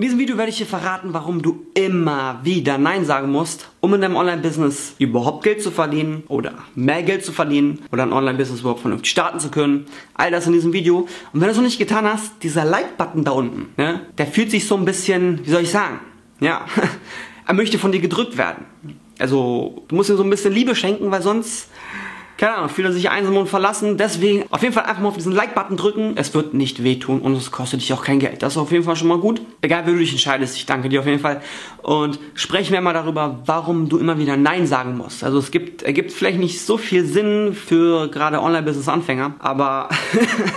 In diesem Video werde ich dir verraten, warum du immer wieder Nein sagen musst, um in deinem Online-Business überhaupt Geld zu verdienen oder mehr Geld zu verdienen oder ein Online-Business überhaupt vernünftig starten zu können. All das in diesem Video. Und wenn du es noch nicht getan hast, dieser Like-Button da unten, ne, der fühlt sich so ein bisschen, wie soll ich sagen, ja, er möchte von dir gedrückt werden. Also, du musst ihm so ein bisschen Liebe schenken, weil sonst keine Ahnung, fühlt er sich einsam und verlassen. Deswegen auf jeden Fall einfach mal auf diesen Like-Button drücken. Es wird nicht wehtun und es kostet dich auch kein Geld. Das ist auf jeden Fall schon mal gut. Egal, wie du dich entscheidest, ich danke dir auf jeden Fall. Und sprechen wir mal darüber, warum du immer wieder Nein sagen musst. Also es gibt, ergibt vielleicht nicht so viel Sinn für gerade Online-Business-Anfänger, aber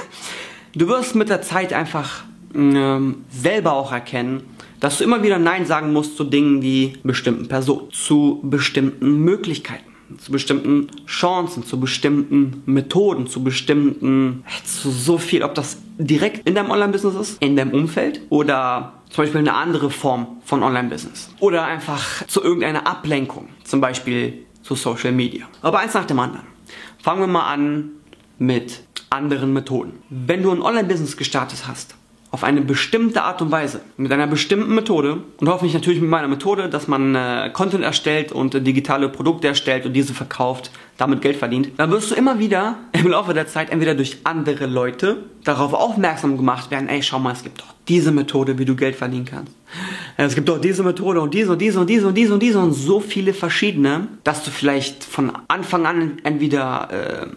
du wirst mit der Zeit einfach ähm, selber auch erkennen, dass du immer wieder Nein sagen musst zu Dingen wie bestimmten Personen, zu bestimmten Möglichkeiten zu bestimmten Chancen, zu bestimmten Methoden, zu bestimmten, zu so viel, ob das direkt in deinem Online-Business ist, in deinem Umfeld oder zum Beispiel eine andere Form von Online-Business oder einfach zu irgendeiner Ablenkung, zum Beispiel zu Social Media. Aber eins nach dem anderen. Fangen wir mal an mit anderen Methoden. Wenn du ein Online-Business gestartet hast, auf eine bestimmte Art und Weise, mit einer bestimmten Methode und hoffentlich natürlich mit meiner Methode, dass man äh, Content erstellt und äh, digitale Produkte erstellt und diese verkauft, damit Geld verdient, dann wirst du immer wieder im Laufe der Zeit entweder durch andere Leute darauf aufmerksam gemacht werden, ey, schau mal, es gibt doch diese Methode, wie du Geld verdienen kannst. Es gibt doch diese Methode und diese und diese und diese und diese und diese und so viele verschiedene, dass du vielleicht von Anfang an entweder äh,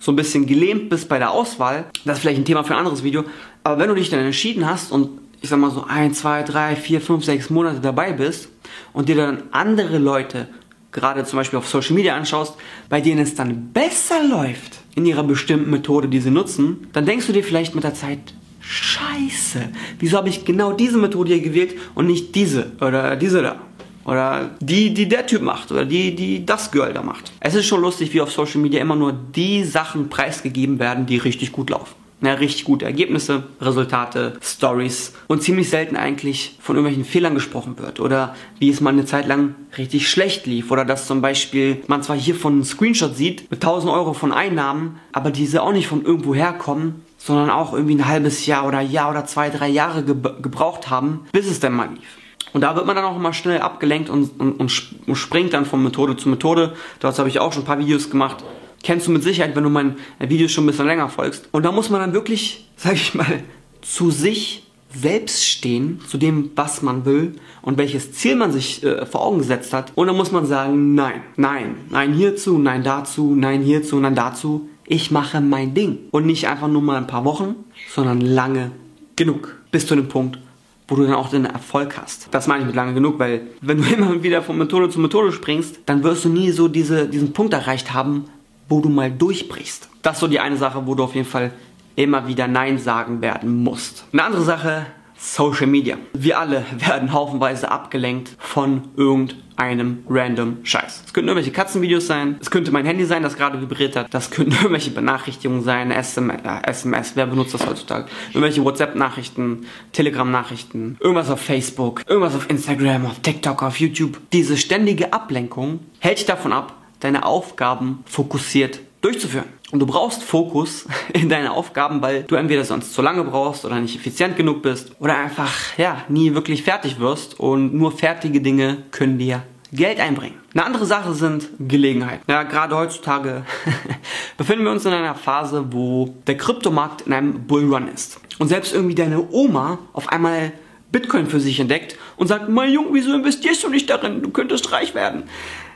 so ein bisschen gelähmt bist bei der Auswahl, das ist vielleicht ein Thema für ein anderes Video, aber wenn du dich dann entschieden hast und ich sag mal so ein, zwei, drei, vier, fünf, sechs Monate dabei bist und dir dann andere Leute gerade zum Beispiel auf Social Media anschaust, bei denen es dann besser läuft in ihrer bestimmten Methode, die sie nutzen, dann denkst du dir vielleicht mit der Zeit, Scheiße, wieso habe ich genau diese Methode hier gewählt und nicht diese oder diese da? Oder die, die der Typ macht oder die, die das Girl da macht. Es ist schon lustig, wie auf Social Media immer nur die Sachen preisgegeben werden, die richtig gut laufen. Ja, richtig gute Ergebnisse, Resultate, Stories und ziemlich selten eigentlich von irgendwelchen Fehlern gesprochen wird oder wie es mal eine Zeit lang richtig schlecht lief oder dass zum Beispiel man zwar hier von einem Screenshot sieht mit 1000 Euro von Einnahmen, aber diese auch nicht von irgendwo herkommen, sondern auch irgendwie ein halbes Jahr oder Jahr oder zwei, drei Jahre ge gebraucht haben, bis es dann mal lief. Und da wird man dann auch immer schnell abgelenkt und, und, und springt dann von Methode zu Methode. Dazu habe ich auch schon ein paar Videos gemacht. Kennst du mit Sicherheit, wenn du meinen Videos schon ein bisschen länger folgst. Und da muss man dann wirklich, sag ich mal, zu sich selbst stehen, zu dem, was man will und welches Ziel man sich äh, vor Augen gesetzt hat. Und dann muss man sagen, nein, nein, nein hierzu, nein dazu, nein hierzu, nein dazu. Ich mache mein Ding. Und nicht einfach nur mal ein paar Wochen, sondern lange genug. Bis zu dem Punkt, wo du dann auch den Erfolg hast. Das meine ich mit lange genug, weil wenn du immer wieder von Methode zu Methode springst, dann wirst du nie so diese, diesen Punkt erreicht haben, wo du mal durchbrichst. Das ist so die eine Sache, wo du auf jeden Fall immer wieder Nein sagen werden musst. Eine andere Sache, Social Media. Wir alle werden haufenweise abgelenkt von irgendeinem random Scheiß. Es könnten irgendwelche Katzenvideos sein, es könnte mein Handy sein, das gerade vibriert hat, das könnten irgendwelche Benachrichtigungen sein, SMS, äh, SMS, wer benutzt das heutzutage? Irgendwelche WhatsApp-Nachrichten, Telegram-Nachrichten, irgendwas auf Facebook, irgendwas auf Instagram, auf TikTok, auf YouTube. Diese ständige Ablenkung hält dich davon ab, deine Aufgaben fokussiert durchzuführen. Und du brauchst Fokus in deine Aufgaben, weil du entweder sonst zu lange brauchst oder nicht effizient genug bist oder einfach, ja, nie wirklich fertig wirst und nur fertige Dinge können dir Geld einbringen. Eine andere Sache sind Gelegenheiten. Ja, gerade heutzutage befinden wir uns in einer Phase, wo der Kryptomarkt in einem Bullrun ist. Und selbst irgendwie deine Oma auf einmal Bitcoin für sich entdeckt und sagt, mein Junge, wieso investierst du nicht darin? Du könntest reich werden.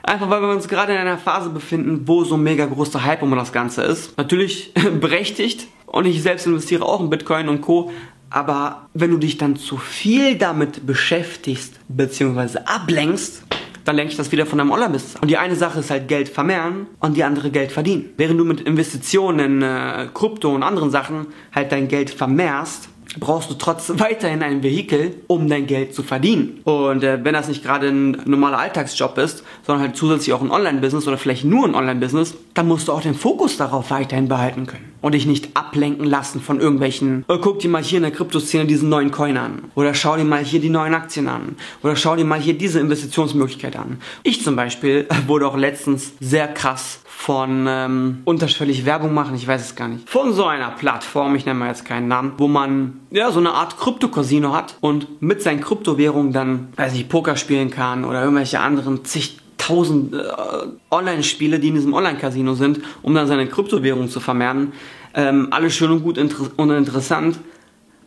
Einfach weil wir uns gerade in einer Phase befinden, wo so ein mega großer Hype um das Ganze ist. Natürlich berechtigt. Und ich selbst investiere auch in Bitcoin und Co. Aber wenn du dich dann zu viel damit beschäftigst, beziehungsweise ablenkst, dann lenke ich das wieder von deinem Online-Business Und die eine Sache ist halt Geld vermehren und die andere Geld verdienen. Während du mit Investitionen in äh, Krypto und anderen Sachen halt dein Geld vermehrst, brauchst du trotzdem weiterhin ein Vehikel, um dein Geld zu verdienen. Und äh, wenn das nicht gerade ein normaler Alltagsjob ist, sondern halt zusätzlich auch ein Online-Business oder vielleicht nur ein Online-Business, dann musst du auch den Fokus darauf weiterhin behalten können und dich nicht ablenken lassen von irgendwelchen, oh, guck dir mal hier in der Kryptoszene diesen neuen Coin an oder schau dir mal hier die neuen Aktien an oder schau dir mal hier diese Investitionsmöglichkeit an. Ich zum Beispiel wurde auch letztens sehr krass von ähm, unterschwellig Werbung machen, ich weiß es gar nicht. Von so einer Plattform, ich nenne mal jetzt keinen Namen, wo man ja so eine Art Krypto-Casino hat und mit seinen Kryptowährungen dann, weiß ich, Poker spielen kann oder irgendwelche anderen zigtausend äh, Online-Spiele, die in diesem Online-Casino sind, um dann seine Kryptowährung zu vermehren. Ähm, alles schön und gut inter und interessant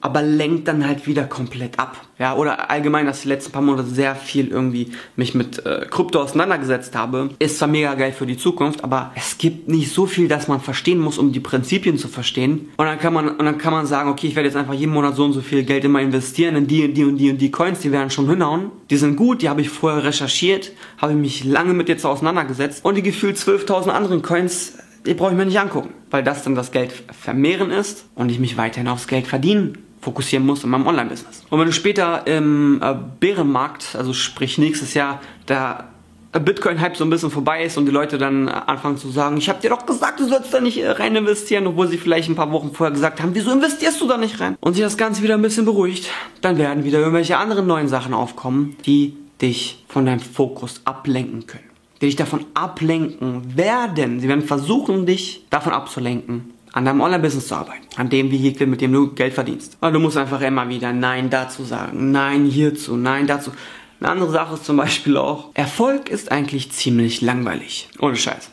aber lenkt dann halt wieder komplett ab. Ja, oder allgemein, dass ich die letzten paar Monate sehr viel irgendwie mich mit äh, Krypto auseinandergesetzt habe, ist zwar mega geil für die Zukunft, aber es gibt nicht so viel, dass man verstehen muss, um die Prinzipien zu verstehen. Und dann kann man, und dann kann man sagen, okay, ich werde jetzt einfach jeden Monat so und so viel Geld immer investieren in die und die und die und die Coins, die werden schon hinhauen. Die sind gut, die habe ich vorher recherchiert, habe ich mich lange mit jetzt auseinandergesetzt und die gefühlt 12.000 anderen Coins die brauche ich mir nicht angucken, weil das dann das Geld vermehren ist und ich mich weiterhin aufs Geld verdienen fokussieren muss in meinem Online-Business. Und wenn du später im äh, Bärenmarkt, also sprich nächstes Jahr, der Bitcoin-Hype so ein bisschen vorbei ist und die Leute dann anfangen zu sagen, ich habe dir doch gesagt, du sollst da nicht äh, rein investieren, obwohl sie vielleicht ein paar Wochen vorher gesagt haben, wieso investierst du da nicht rein? Und sich das Ganze wieder ein bisschen beruhigt, dann werden wieder irgendwelche anderen neuen Sachen aufkommen, die dich von deinem Fokus ablenken können. Die dich davon ablenken werden. Sie werden versuchen, dich davon abzulenken, an deinem Online-Business zu arbeiten, an dem Vehikel, mit dem du Geld verdienst. Aber du musst einfach immer wieder Nein dazu sagen, Nein hierzu, Nein dazu. Eine andere Sache ist zum Beispiel auch, Erfolg ist eigentlich ziemlich langweilig. Ohne Scheiß.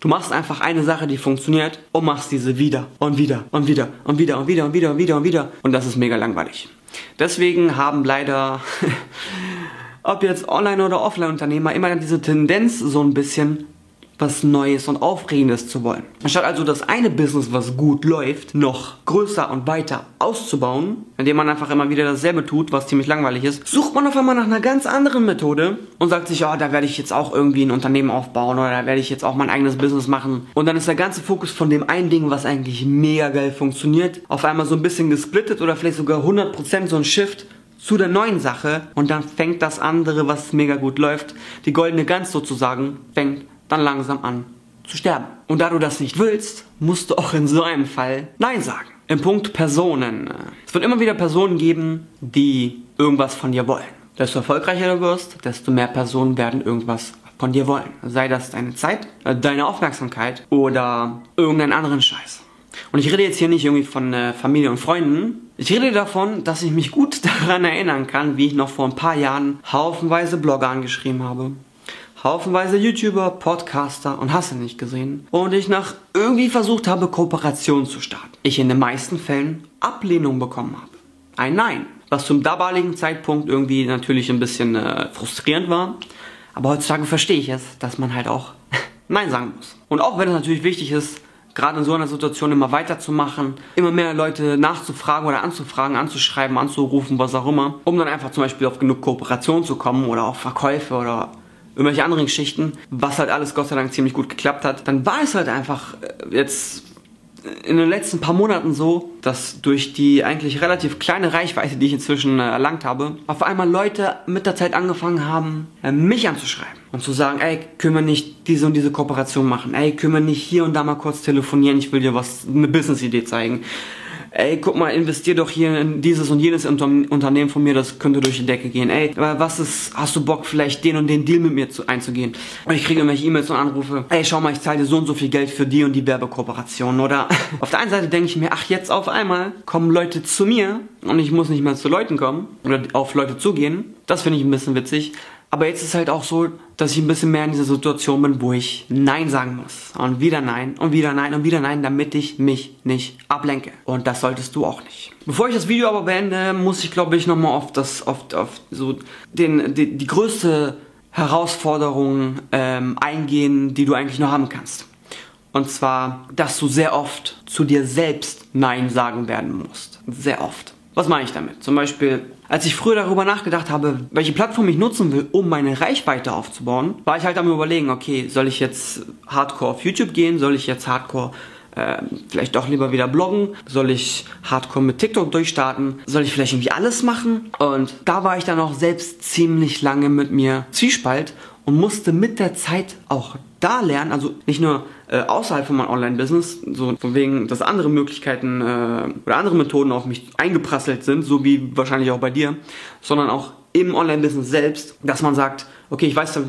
Du machst einfach eine Sache, die funktioniert und machst diese wieder und wieder und wieder und wieder und wieder und wieder und wieder und wieder. Und das ist mega langweilig. Deswegen haben leider, ob jetzt Online- oder Offline-Unternehmer, immer diese Tendenz so ein bisschen was Neues und Aufregendes zu wollen. Anstatt also das eine Business, was gut läuft, noch größer und weiter auszubauen, indem man einfach immer wieder dasselbe tut, was ziemlich langweilig ist, sucht man auf einmal nach einer ganz anderen Methode und sagt sich, oh, da werde ich jetzt auch irgendwie ein Unternehmen aufbauen oder da werde ich jetzt auch mein eigenes Business machen. Und dann ist der ganze Fokus von dem einen Ding, was eigentlich mega geil funktioniert, auf einmal so ein bisschen gesplittet oder vielleicht sogar 100% so ein Shift zu der neuen Sache und dann fängt das andere, was mega gut läuft, die goldene Gans sozusagen, fängt dann langsam an zu sterben. Und da du das nicht willst, musst du auch in so einem Fall Nein sagen. Im Punkt Personen. Es wird immer wieder Personen geben, die irgendwas von dir wollen. Desto erfolgreicher du wirst, desto mehr Personen werden irgendwas von dir wollen. Sei das deine Zeit, äh, deine Aufmerksamkeit oder irgendeinen anderen Scheiß. Und ich rede jetzt hier nicht irgendwie von äh, Familie und Freunden. Ich rede davon, dass ich mich gut daran erinnern kann, wie ich noch vor ein paar Jahren haufenweise Blogger angeschrieben habe, haufenweise YouTuber, Podcaster und hast du nicht gesehen. Und ich nach irgendwie versucht habe, Kooperation zu starten. Ich in den meisten Fällen Ablehnung bekommen habe. Ein Nein. Was zum damaligen Zeitpunkt irgendwie natürlich ein bisschen äh, frustrierend war. Aber heutzutage verstehe ich es, dass man halt auch Nein sagen muss. Und auch wenn es natürlich wichtig ist, gerade in so einer Situation immer weiterzumachen, immer mehr Leute nachzufragen oder anzufragen, anzuschreiben, anzurufen, was auch immer, um dann einfach zum Beispiel auf genug Kooperation zu kommen oder auf Verkäufe oder irgendwelche anderen Geschichten, was halt alles Gott sei Dank ziemlich gut geklappt hat, dann war es halt einfach äh, jetzt in den letzten paar Monaten so, dass durch die eigentlich relativ kleine Reichweite, die ich inzwischen äh, erlangt habe, auf einmal Leute mit der Zeit angefangen haben, äh, mich anzuschreiben und zu sagen, ey, können wir nicht diese und diese Kooperation machen? Ey, können wir nicht hier und da mal kurz telefonieren? Ich will dir was, eine Business-Idee zeigen ey, guck mal, investier doch hier in dieses und jenes Unternehmen von mir, das könnte durch die Decke gehen. Ey, was ist, hast du Bock, vielleicht den und den Deal mit mir zu, einzugehen? Und ich kriege irgendwelche E-Mails und Anrufe, ey, schau mal, ich zahle dir so und so viel Geld für die und die Werbekooperation. Oder auf der einen Seite denke ich mir, ach, jetzt auf einmal kommen Leute zu mir und ich muss nicht mehr zu Leuten kommen oder auf Leute zugehen. Das finde ich ein bisschen witzig. Aber jetzt ist halt auch so, dass ich ein bisschen mehr in dieser Situation bin, wo ich Nein sagen muss. Und wieder Nein und wieder Nein und wieder Nein, damit ich mich nicht ablenke. Und das solltest du auch nicht. Bevor ich das Video aber beende, muss ich glaube ich nochmal auf das, auf, auf so den, die, die größte Herausforderung ähm, eingehen, die du eigentlich nur haben kannst. Und zwar, dass du sehr oft zu dir selbst Nein sagen werden musst. Sehr oft. Was meine ich damit? Zum Beispiel, als ich früher darüber nachgedacht habe, welche Plattform ich nutzen will, um meine Reichweite aufzubauen, war ich halt am überlegen, okay, soll ich jetzt hardcore auf YouTube gehen? Soll ich jetzt hardcore äh, vielleicht doch lieber wieder bloggen? Soll ich hardcore mit TikTok durchstarten? Soll ich vielleicht irgendwie alles machen? Und da war ich dann auch selbst ziemlich lange mit mir Zwiespalt und musste mit der Zeit auch da lernen, also nicht nur äh, außerhalb von meinem Online-Business, so von wegen, dass andere Möglichkeiten äh, oder andere Methoden auf mich eingeprasselt sind, so wie wahrscheinlich auch bei dir, sondern auch im Online-Business selbst, dass man sagt, okay, ich weiß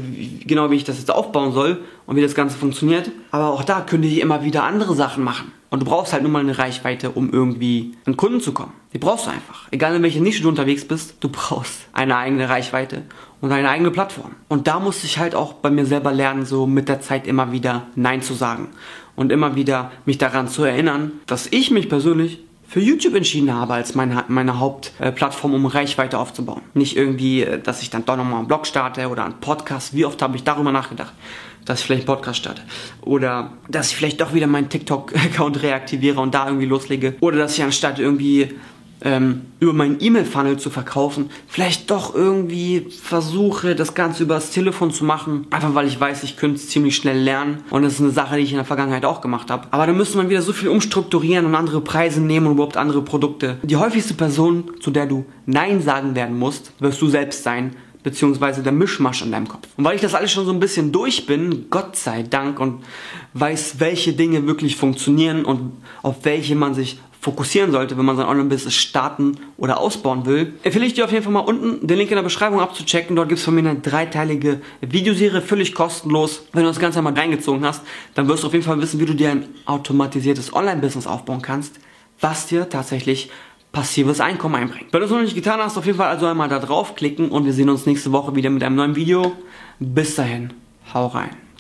genau, wie ich das jetzt aufbauen soll und wie das Ganze funktioniert, aber auch da könnte ich immer wieder andere Sachen machen. Und du brauchst halt nur mal eine Reichweite, um irgendwie an Kunden zu kommen. Die brauchst du einfach. Egal in welcher Nische du unterwegs bist, du brauchst eine eigene Reichweite und eine eigene Plattform. Und da musste ich halt auch bei mir selber lernen, so mit der Zeit immer wieder Nein zu sagen. Und immer wieder mich daran zu erinnern, dass ich mich persönlich für YouTube entschieden habe als meine, meine Hauptplattform, um Reichweite aufzubauen. Nicht irgendwie, äh, dass ich dann doch nochmal einen Blog starte oder einen Podcast. Wie oft habe ich darüber nachgedacht, dass ich vielleicht einen Podcast starte? Oder dass ich vielleicht doch wieder meinen TikTok-Account reaktiviere und da irgendwie loslege? Oder dass ich anstatt irgendwie ähm, über meinen E-Mail-Funnel zu verkaufen, vielleicht doch irgendwie versuche, das Ganze übers Telefon zu machen. Einfach weil ich weiß, ich könnte es ziemlich schnell lernen. Und das ist eine Sache, die ich in der Vergangenheit auch gemacht habe. Aber da müsste man wieder so viel umstrukturieren und andere Preise nehmen und überhaupt andere Produkte. Die häufigste Person, zu der du Nein sagen werden musst, wirst du selbst sein beziehungsweise der Mischmasch in deinem Kopf. Und weil ich das alles schon so ein bisschen durch bin, Gott sei Dank, und weiß, welche Dinge wirklich funktionieren und auf welche man sich fokussieren sollte, wenn man sein Online-Business starten oder ausbauen will, empfehle ich dir auf jeden Fall mal unten den Link in der Beschreibung abzuchecken. Dort gibt es von mir eine dreiteilige Videoserie, völlig kostenlos. Wenn du das Ganze einmal reingezogen hast, dann wirst du auf jeden Fall wissen, wie du dir ein automatisiertes Online-Business aufbauen kannst, was dir tatsächlich passives Einkommen einbringt. Wenn du es noch nicht getan hast, auf jeden Fall also einmal da draufklicken und wir sehen uns nächste Woche wieder mit einem neuen Video. Bis dahin, hau rein.